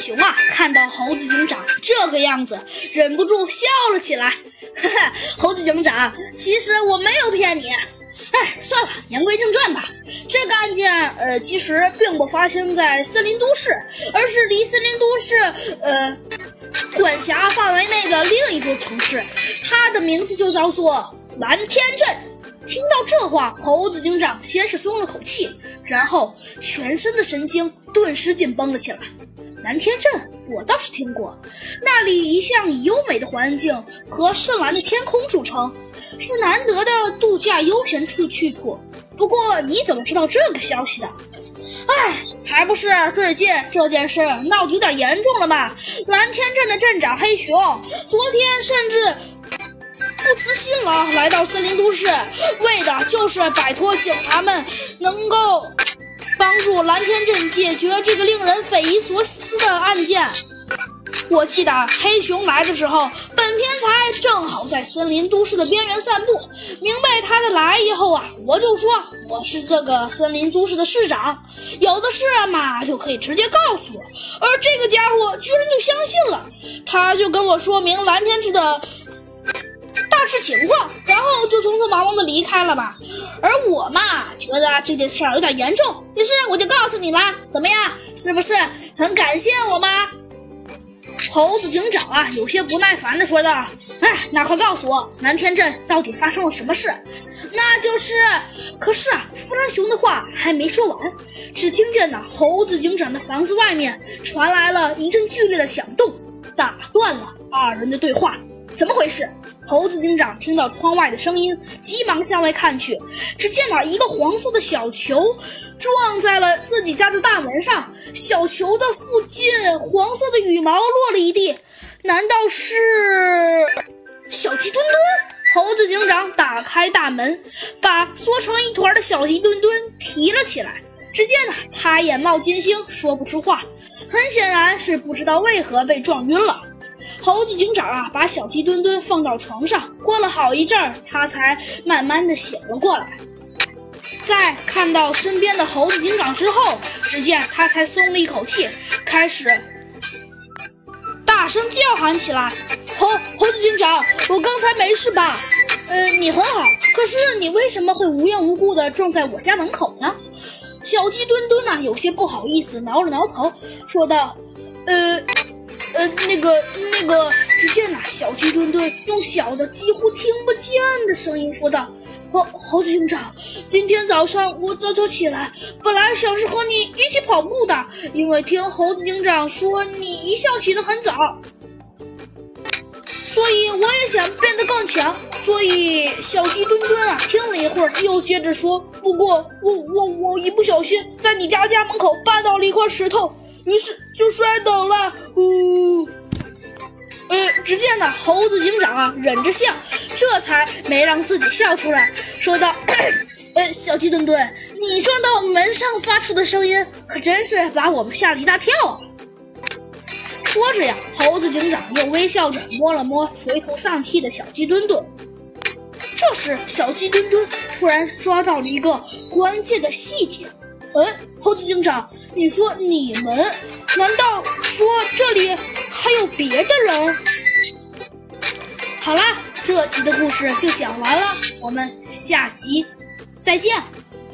熊啊，看到猴子警长这个样子，忍不住笑了起来。哈哈，猴子警长，其实我没有骗你。哎，算了，言归正传吧。这个案件，呃，其实并不发生在森林都市，而是离森林都市，呃，管辖范围内的另一座城市，它的名字就叫做蓝天镇。听到这话，猴子警长先是松了口气，然后全身的神经顿时紧绷了起来。蓝天镇，我倒是听过，那里一向以优美的环境和深蓝的天空著称。是难得的度假悠闲处去处。不过你怎么知道这个消息的？哎，还不是最近这件事闹得有点严重了嘛。蓝天镇的镇长黑熊昨天甚至不辞辛劳来到森林都市，为的就是摆脱警察们，能够帮助蓝天镇解决这个令人匪夷所思的案件。我记得黑熊来的时候，本天才正好在森林都市的边缘散步。明白他的来意后啊，我就说我是这个森林都市的市长，有的事嘛就可以直接告诉我。而这个家伙居然就相信了，他就跟我说明蓝天池的是情况，然后就匆匆忙忙的离开了吧。而我嘛，觉得这件事儿有点严重，于是我就告诉你啦，怎么样？是不是很感谢我吗？猴子警长啊，有些不耐烦的说道：“哎，那快告诉我，南天镇到底发生了什么事？那就是……可是啊，弗兰熊的话还没说完，只听见呢，猴子警长的房子外面传来了一阵剧烈的响动，打断了二人的对话。怎么回事？”猴子警长听到窗外的声音，急忙向外看去，只见那一个黄色的小球撞在了自己家的大门上，小球的附近黄色的羽毛落了一地，难道是小鸡墩墩？猴子警长打开大门，把缩成一团的小鸡墩墩提了起来。只见呢，他眼冒金星，说不出话，很显然是不知道为何被撞晕了。猴子警长啊，把小鸡墩墩放到床上，过了好一阵儿，他才慢慢的醒了过来。在看到身边的猴子警长之后，只见他才松了一口气，开始大声叫喊起来：“猴猴子警长，我刚才没事吧？呃，你很好，可是你为什么会无缘无故的撞在我家门口呢？”小鸡墩墩呢，有些不好意思，挠了挠头，说道：“呃。”呃，那个，那个，只见那小鸡墩墩用小的几乎听不见的声音说道：“猴猴子警长，今天早上我早早起来，本来想是和你一起跑步的，因为听猴子警长说你一向起得很早，所以我也想变得更强。所以小鸡墩墩啊，听了一会儿，又接着说：不过我我我一不小心在你家家门口绊倒了一块石头。”于是就摔倒了，呜！呃，只见那猴子警长啊，忍着笑，这才没让自己笑出来，说道：“呃，小鸡墩墩，你撞到门上发出的声音，可真是把我们吓了一大跳啊！”说着呀，猴子警长又微笑着摸了摸垂头丧气的小鸡墩墩。这时，小鸡墩墩突然抓到了一个关键的细节。嗯，猴子警长，你说你们难道说这里还有别的人？好啦，这集的故事就讲完了，我们下集再见。